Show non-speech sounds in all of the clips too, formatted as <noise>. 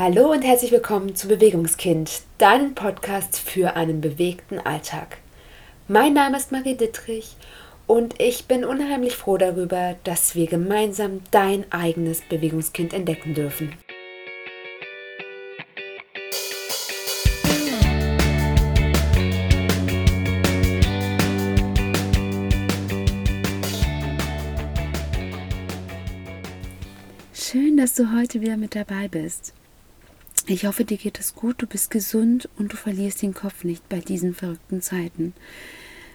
Hallo und herzlich willkommen zu Bewegungskind, deinem Podcast für einen bewegten Alltag. Mein Name ist Marie Dittrich und ich bin unheimlich froh darüber, dass wir gemeinsam dein eigenes Bewegungskind entdecken dürfen. Schön, dass du heute wieder mit dabei bist. Ich hoffe, dir geht es gut, du bist gesund und du verlierst den Kopf nicht bei diesen verrückten Zeiten.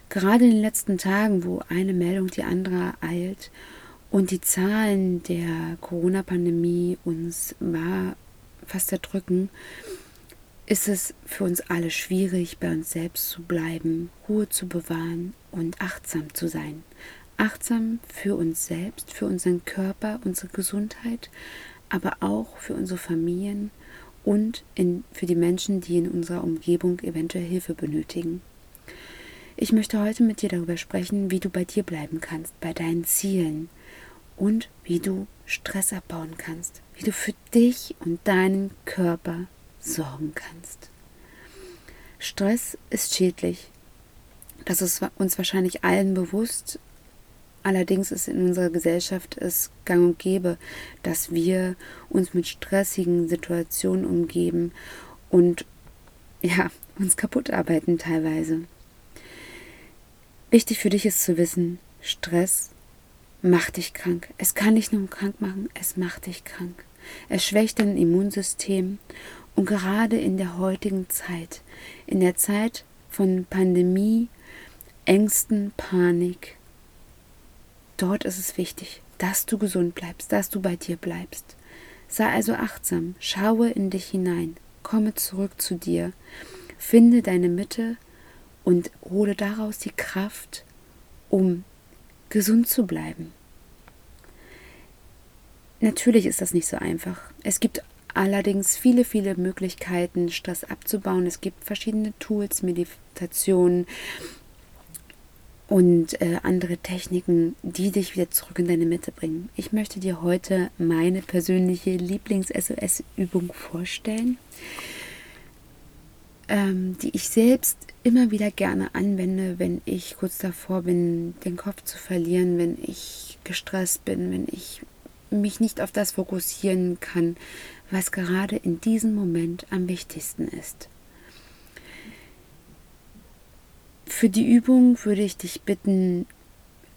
Gerade in den letzten Tagen, wo eine Meldung die andere eilt und die Zahlen der Corona-Pandemie uns war fast erdrücken, ist es für uns alle schwierig, bei uns selbst zu bleiben, Ruhe zu bewahren und achtsam zu sein. Achtsam für uns selbst, für unseren Körper, unsere Gesundheit, aber auch für unsere Familien und in, für die Menschen, die in unserer Umgebung eventuell Hilfe benötigen. Ich möchte heute mit dir darüber sprechen, wie du bei dir bleiben kannst, bei deinen Zielen und wie du Stress abbauen kannst, wie du für dich und deinen Körper sorgen kannst. Stress ist schädlich. Das ist uns wahrscheinlich allen bewusst, Allerdings ist in unserer Gesellschaft es gang und gäbe, dass wir uns mit stressigen Situationen umgeben und ja, uns kaputt arbeiten teilweise. Wichtig für dich ist zu wissen, Stress macht dich krank. Es kann dich nur krank machen, es macht dich krank. Es schwächt dein Immunsystem und gerade in der heutigen Zeit, in der Zeit von Pandemie, Ängsten, Panik, Dort ist es wichtig, dass du gesund bleibst, dass du bei dir bleibst. Sei also achtsam, schaue in dich hinein, komme zurück zu dir, finde deine Mitte und hole daraus die Kraft, um gesund zu bleiben. Natürlich ist das nicht so einfach. Es gibt allerdings viele, viele Möglichkeiten, Stress abzubauen. Es gibt verschiedene Tools, Meditationen, und äh, andere Techniken, die dich wieder zurück in deine Mitte bringen. Ich möchte dir heute meine persönliche Lieblings-SOS-Übung vorstellen, ähm, die ich selbst immer wieder gerne anwende, wenn ich kurz davor bin, den Kopf zu verlieren, wenn ich gestresst bin, wenn ich mich nicht auf das fokussieren kann, was gerade in diesem Moment am wichtigsten ist. Für die Übung würde ich dich bitten,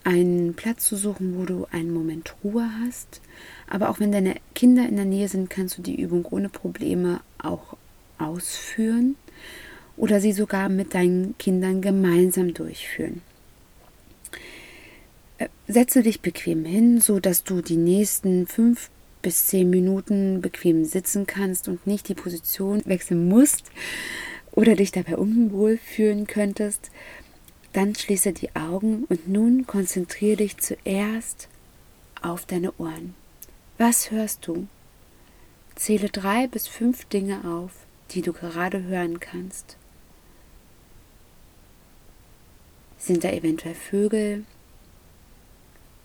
einen Platz zu suchen, wo du einen Moment Ruhe hast. Aber auch wenn deine Kinder in der Nähe sind, kannst du die Übung ohne Probleme auch ausführen oder sie sogar mit deinen Kindern gemeinsam durchführen. Äh, setze dich bequem hin, so dass du die nächsten fünf bis zehn Minuten bequem sitzen kannst und nicht die Position wechseln musst oder dich dabei unwohl fühlen könntest, dann schließe die Augen und nun konzentriere dich zuerst auf deine Ohren. Was hörst du? Zähle drei bis fünf Dinge auf, die du gerade hören kannst. Sind da eventuell Vögel?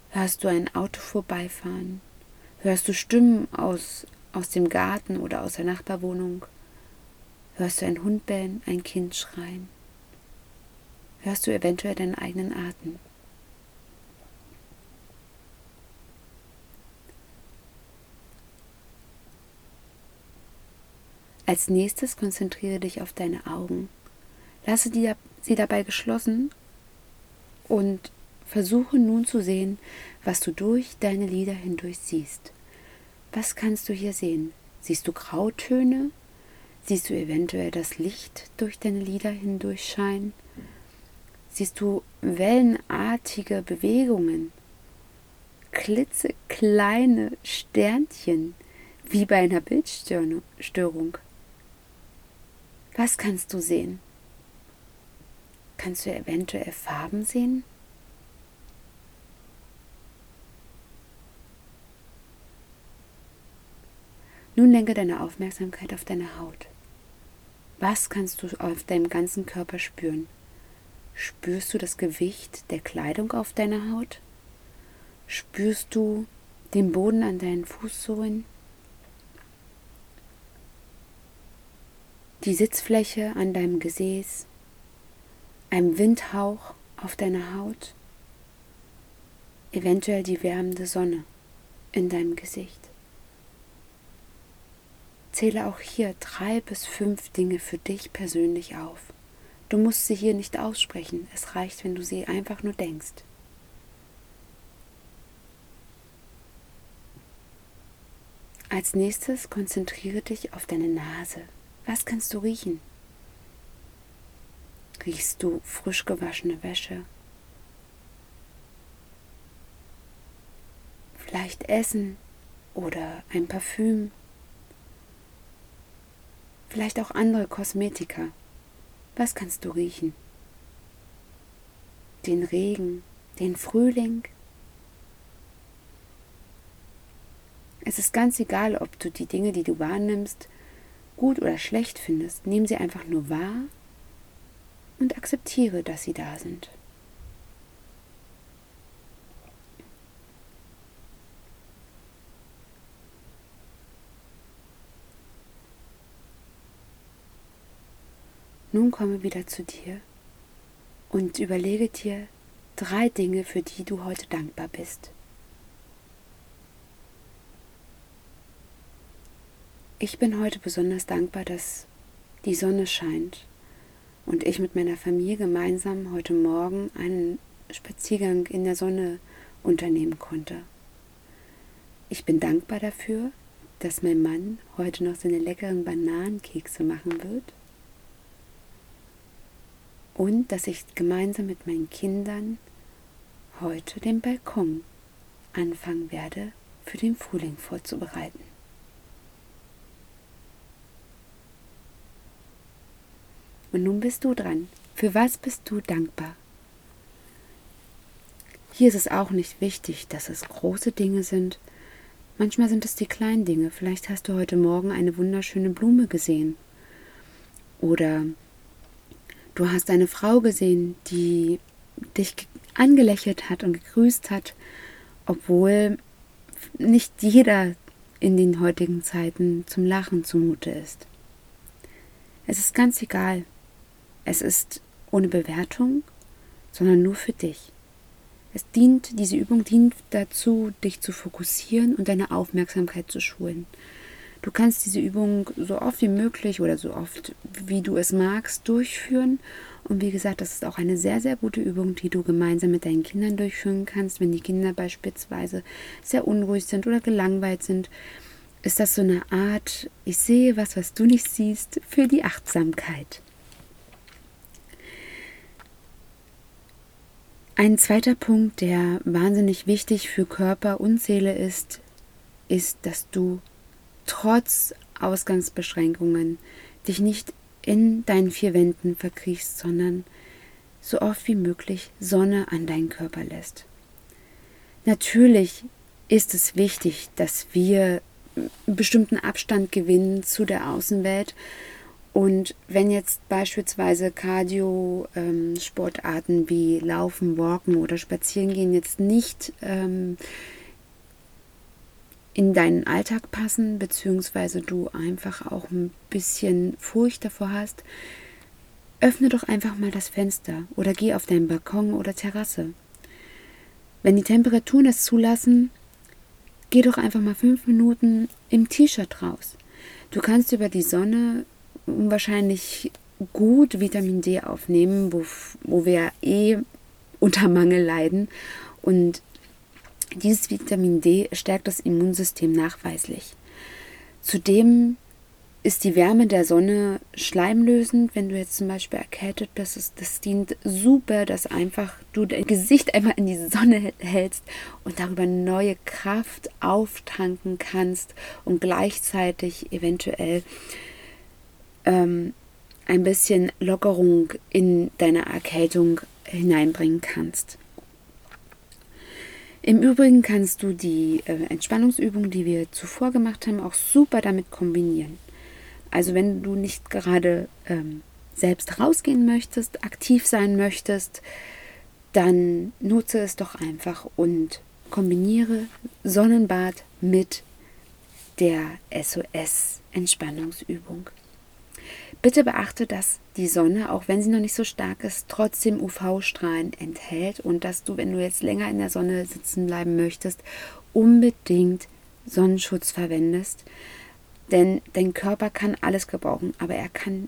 Hörst du ein Auto vorbeifahren? Hörst du Stimmen aus, aus dem Garten oder aus der Nachbarwohnung? Hörst du einen Hund bellen, ein Kind schreien? Hörst du eventuell deinen eigenen Atem? Als nächstes konzentriere dich auf deine Augen. Lasse die, sie dabei geschlossen und versuche nun zu sehen, was du durch deine Lider hindurch siehst. Was kannst du hier sehen? Siehst du Grautöne? Siehst du eventuell das Licht durch deine Lider hindurch scheinen? Siehst du wellenartige Bewegungen? Klitzekleine Sternchen, wie bei einer Bildstörung. Was kannst du sehen? Kannst du eventuell Farben sehen? Nun lenke deine Aufmerksamkeit auf deine Haut. Was kannst du auf deinem ganzen Körper spüren? Spürst du das Gewicht der Kleidung auf deiner Haut? Spürst du den Boden an deinen Fußsohlen? die Sitzfläche an deinem Gesäß, einem Windhauch auf deiner Haut, eventuell die wärmende Sonne in deinem Gesicht. Zähle auch hier drei bis fünf Dinge für dich persönlich auf. Du musst sie hier nicht aussprechen, es reicht, wenn du sie einfach nur denkst. Als nächstes konzentriere dich auf deine Nase. Was kannst du riechen? Riechst du frisch gewaschene Wäsche? Vielleicht Essen oder ein Parfüm? Vielleicht auch andere Kosmetika. Was kannst du riechen? Den Regen, den Frühling? Es ist ganz egal, ob du die Dinge, die du wahrnimmst, gut oder schlecht findest. Nimm sie einfach nur wahr und akzeptiere, dass sie da sind. Nun komme wieder zu dir und überlege dir drei Dinge, für die du heute dankbar bist. Ich bin heute besonders dankbar, dass die Sonne scheint und ich mit meiner Familie gemeinsam heute Morgen einen Spaziergang in der Sonne unternehmen konnte. Ich bin dankbar dafür, dass mein Mann heute noch seine leckeren Bananenkekse machen wird und dass ich gemeinsam mit meinen Kindern heute den Balkon anfangen werde, für den Frühling vorzubereiten. Und nun bist du dran. Für was bist du dankbar? Hier ist es auch nicht wichtig, dass es große Dinge sind. Manchmal sind es die kleinen Dinge. Vielleicht hast du heute Morgen eine wunderschöne Blume gesehen. Oder du hast eine Frau gesehen, die dich angelächelt hat und gegrüßt hat, obwohl nicht jeder in den heutigen Zeiten zum Lachen zumute ist. Es ist ganz egal, es ist ohne Bewertung, sondern nur für dich. Es dient, diese Übung dient dazu, dich zu fokussieren und deine Aufmerksamkeit zu schulen. Du kannst diese Übung so oft wie möglich oder so oft wie du es magst durchführen. Und wie gesagt, das ist auch eine sehr, sehr gute Übung, die du gemeinsam mit deinen Kindern durchführen kannst. Wenn die Kinder beispielsweise sehr unruhig sind oder gelangweilt sind, ist das so eine Art, ich sehe was, was du nicht siehst, für die Achtsamkeit. Ein zweiter Punkt, der wahnsinnig wichtig für Körper und Seele ist, ist, dass du trotz Ausgangsbeschränkungen dich nicht in deinen vier Wänden verkriechst, sondern so oft wie möglich Sonne an deinen Körper lässt. Natürlich ist es wichtig, dass wir einen bestimmten Abstand gewinnen zu der Außenwelt und wenn jetzt beispielsweise Cardio-Sportarten ähm, wie Laufen, Walken oder Spazierengehen jetzt nicht ähm, in deinen Alltag passen, beziehungsweise du einfach auch ein bisschen Furcht davor hast, öffne doch einfach mal das Fenster oder geh auf deinen Balkon oder Terrasse. Wenn die Temperaturen es zulassen, geh doch einfach mal fünf Minuten im T-Shirt raus. Du kannst über die Sonne wahrscheinlich gut Vitamin D aufnehmen, wo, wo wir eh unter Mangel leiden. Und dieses Vitamin D stärkt das Immunsystem nachweislich. Zudem ist die Wärme der Sonne schleimlösend, wenn du jetzt zum Beispiel erkältet bist. Das, das dient super, dass einfach du dein Gesicht einmal in die Sonne hältst und darüber neue Kraft auftanken kannst und gleichzeitig eventuell ähm, ein bisschen Lockerung in deine Erkältung hineinbringen kannst. Im Übrigen kannst du die äh, Entspannungsübung, die wir zuvor gemacht haben, auch super damit kombinieren. Also wenn du nicht gerade ähm, selbst rausgehen möchtest, aktiv sein möchtest, dann nutze es doch einfach und kombiniere Sonnenbad mit der SOS-Entspannungsübung. Bitte beachte, dass die Sonne, auch wenn sie noch nicht so stark ist, trotzdem UV-Strahlen enthält und dass du, wenn du jetzt länger in der Sonne sitzen bleiben möchtest, unbedingt Sonnenschutz verwendest. Denn dein Körper kann alles gebrauchen, aber er kann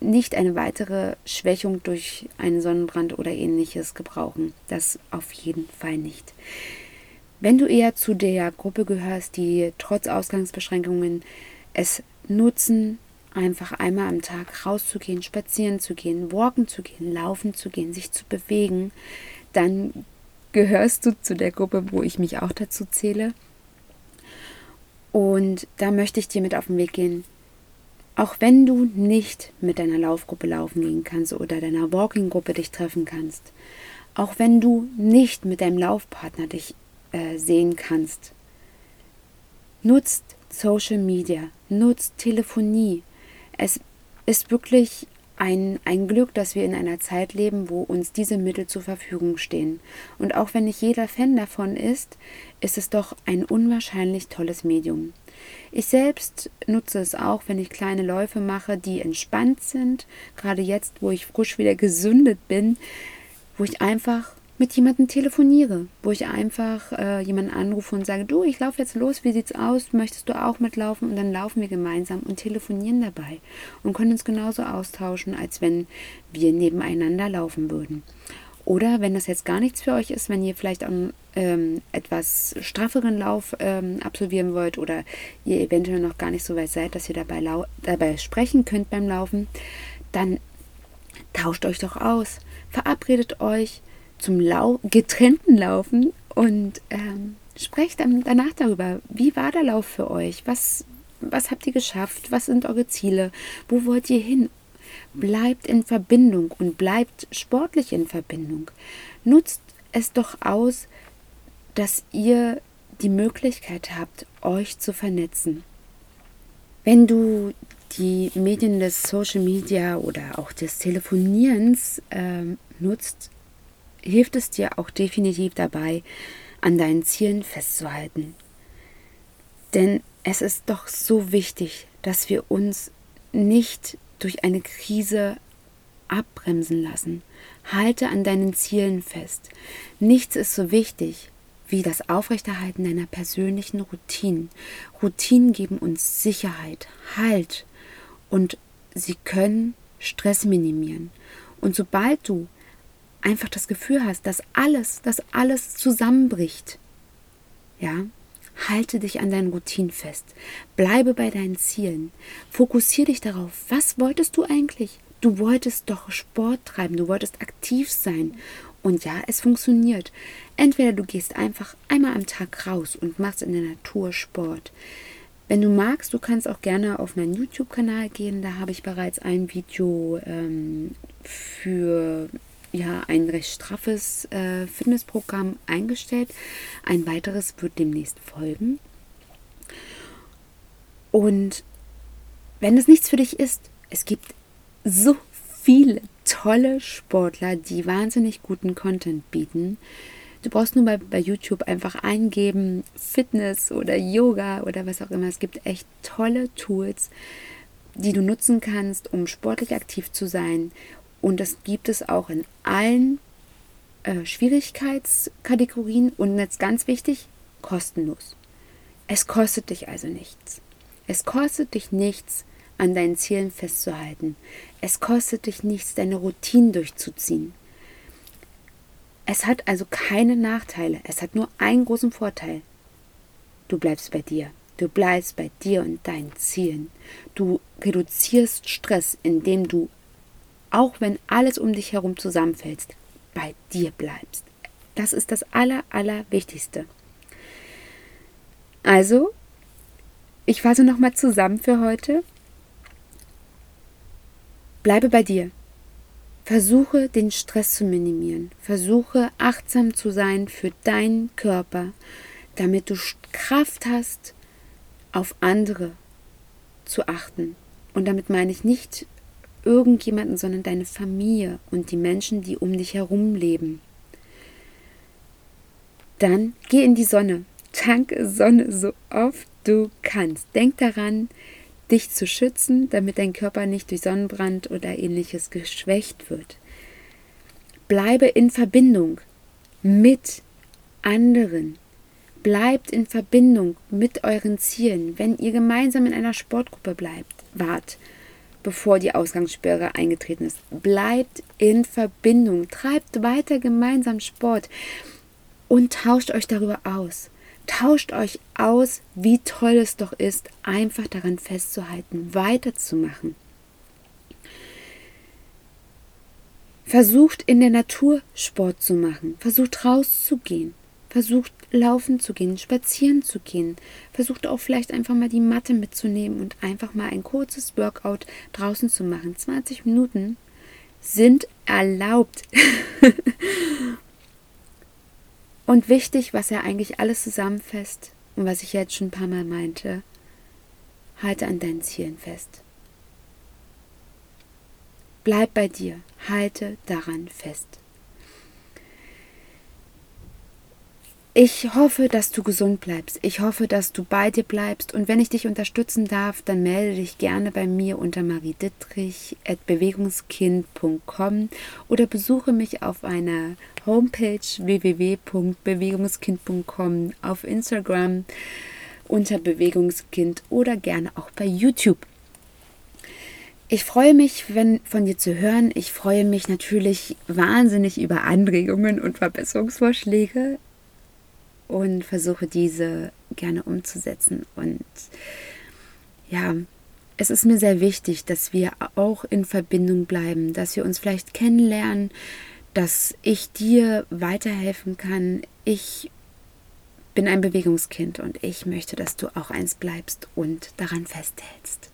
nicht eine weitere Schwächung durch einen Sonnenbrand oder ähnliches gebrauchen. Das auf jeden Fall nicht. Wenn du eher zu der Gruppe gehörst, die trotz Ausgangsbeschränkungen es nutzen, einfach einmal am Tag rauszugehen, spazieren zu gehen, walken zu gehen, laufen zu gehen, sich zu bewegen, dann gehörst du zu der Gruppe, wo ich mich auch dazu zähle. Und da möchte ich dir mit auf den Weg gehen. Auch wenn du nicht mit deiner Laufgruppe laufen gehen kannst oder deiner Walking-Gruppe dich treffen kannst, auch wenn du nicht mit deinem Laufpartner dich äh, sehen kannst, nutzt Social Media, nutzt Telefonie, es ist wirklich ein, ein Glück, dass wir in einer Zeit leben, wo uns diese Mittel zur Verfügung stehen. Und auch wenn nicht jeder Fan davon ist, ist es doch ein unwahrscheinlich tolles Medium. Ich selbst nutze es auch, wenn ich kleine Läufe mache, die entspannt sind, gerade jetzt, wo ich frisch wieder gesündet bin, wo ich einfach mit jemandem telefoniere, wo ich einfach äh, jemanden anrufe und sage, du, ich laufe jetzt los, wie sieht's aus? Möchtest du auch mitlaufen? Und dann laufen wir gemeinsam und telefonieren dabei und können uns genauso austauschen, als wenn wir nebeneinander laufen würden. Oder wenn das jetzt gar nichts für euch ist, wenn ihr vielleicht einen ähm, etwas strafferen Lauf ähm, absolvieren wollt oder ihr eventuell noch gar nicht so weit seid, dass ihr dabei, dabei sprechen könnt beim Laufen, dann tauscht euch doch aus. Verabredet euch, zum Lau getrennten Laufen und ähm, sprecht dann danach darüber, wie war der Lauf für euch? Was, was habt ihr geschafft? Was sind eure Ziele? Wo wollt ihr hin? Bleibt in Verbindung und bleibt sportlich in Verbindung. Nutzt es doch aus, dass ihr die Möglichkeit habt, euch zu vernetzen. Wenn du die Medien des Social Media oder auch des Telefonierens äh, nutzt, hilft es dir auch definitiv dabei, an deinen Zielen festzuhalten. Denn es ist doch so wichtig, dass wir uns nicht durch eine Krise abbremsen lassen. Halte an deinen Zielen fest. Nichts ist so wichtig wie das Aufrechterhalten deiner persönlichen Routinen. Routinen geben uns Sicherheit, Halt und sie können Stress minimieren. Und sobald du einfach das Gefühl hast, dass alles, dass alles zusammenbricht, ja, halte dich an deinen Routinen fest. Bleibe bei deinen Zielen. Fokussiere dich darauf. Was wolltest du eigentlich? Du wolltest doch Sport treiben, du wolltest aktiv sein. Und ja, es funktioniert. Entweder du gehst einfach einmal am Tag raus und machst in der Natur Sport. Wenn du magst, du kannst auch gerne auf meinen YouTube-Kanal gehen. Da habe ich bereits ein Video ähm, für ja ein recht straffes äh, Fitnessprogramm eingestellt. Ein weiteres wird demnächst folgen. Und wenn es nichts für dich ist, es gibt so viele tolle Sportler, die wahnsinnig guten Content bieten. Du brauchst nur bei, bei YouTube einfach eingeben, Fitness oder Yoga oder was auch immer. Es gibt echt tolle Tools, die du nutzen kannst, um sportlich aktiv zu sein und das gibt es auch in allen äh, Schwierigkeitskategorien und jetzt ganz wichtig, kostenlos. Es kostet dich also nichts. Es kostet dich nichts, an deinen Zielen festzuhalten. Es kostet dich nichts, deine Routinen durchzuziehen. Es hat also keine Nachteile. Es hat nur einen großen Vorteil. Du bleibst bei dir. Du bleibst bei dir und deinen Zielen. Du reduzierst Stress, indem du auch wenn alles um dich herum zusammenfällt, bei dir bleibst. Das ist das Aller, Allerwichtigste. Also, ich fasse nochmal zusammen für heute. Bleibe bei dir. Versuche den Stress zu minimieren. Versuche achtsam zu sein für deinen Körper, damit du Kraft hast, auf andere zu achten. Und damit meine ich nicht irgendjemanden, sondern deine Familie und die Menschen, die um dich herum leben. Dann geh in die Sonne. Tanke Sonne so oft du kannst. Denk daran, dich zu schützen, damit dein Körper nicht durch Sonnenbrand oder ähnliches geschwächt wird. Bleibe in Verbindung mit anderen. Bleibt in Verbindung mit euren Zielen. Wenn ihr gemeinsam in einer Sportgruppe bleibt, wart, bevor die Ausgangssperre eingetreten ist. Bleibt in Verbindung. Treibt weiter gemeinsam Sport und tauscht euch darüber aus. Tauscht euch aus, wie toll es doch ist, einfach daran festzuhalten, weiterzumachen. Versucht in der Natur Sport zu machen. Versucht rauszugehen. Versucht laufen zu gehen, spazieren zu gehen. Versucht auch vielleicht einfach mal die Matte mitzunehmen und einfach mal ein kurzes Workout draußen zu machen. 20 Minuten sind erlaubt. <laughs> Und wichtig, was er eigentlich alles zusammenfasst und was ich jetzt schon ein paar Mal meinte, halte an deinen Zielen fest. Bleib bei dir, halte daran fest. Ich hoffe, dass du gesund bleibst. Ich hoffe, dass du bei dir bleibst. Und wenn ich dich unterstützen darf, dann melde dich gerne bei mir unter mariedittrich.bewegungskind.com oder besuche mich auf einer Homepage www.bewegungskind.com, auf Instagram unter Bewegungskind oder gerne auch bei YouTube. Ich freue mich, wenn von dir zu hören. Ich freue mich natürlich wahnsinnig über Anregungen und Verbesserungsvorschläge und versuche diese gerne umzusetzen. Und ja, es ist mir sehr wichtig, dass wir auch in Verbindung bleiben, dass wir uns vielleicht kennenlernen, dass ich dir weiterhelfen kann. Ich bin ein Bewegungskind und ich möchte, dass du auch eins bleibst und daran festhältst.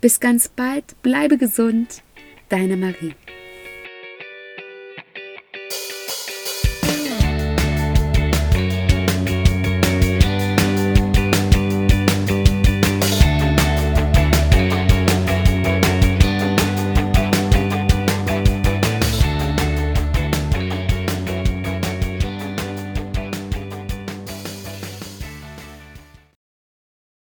Bis ganz bald, bleibe gesund, deine Marie.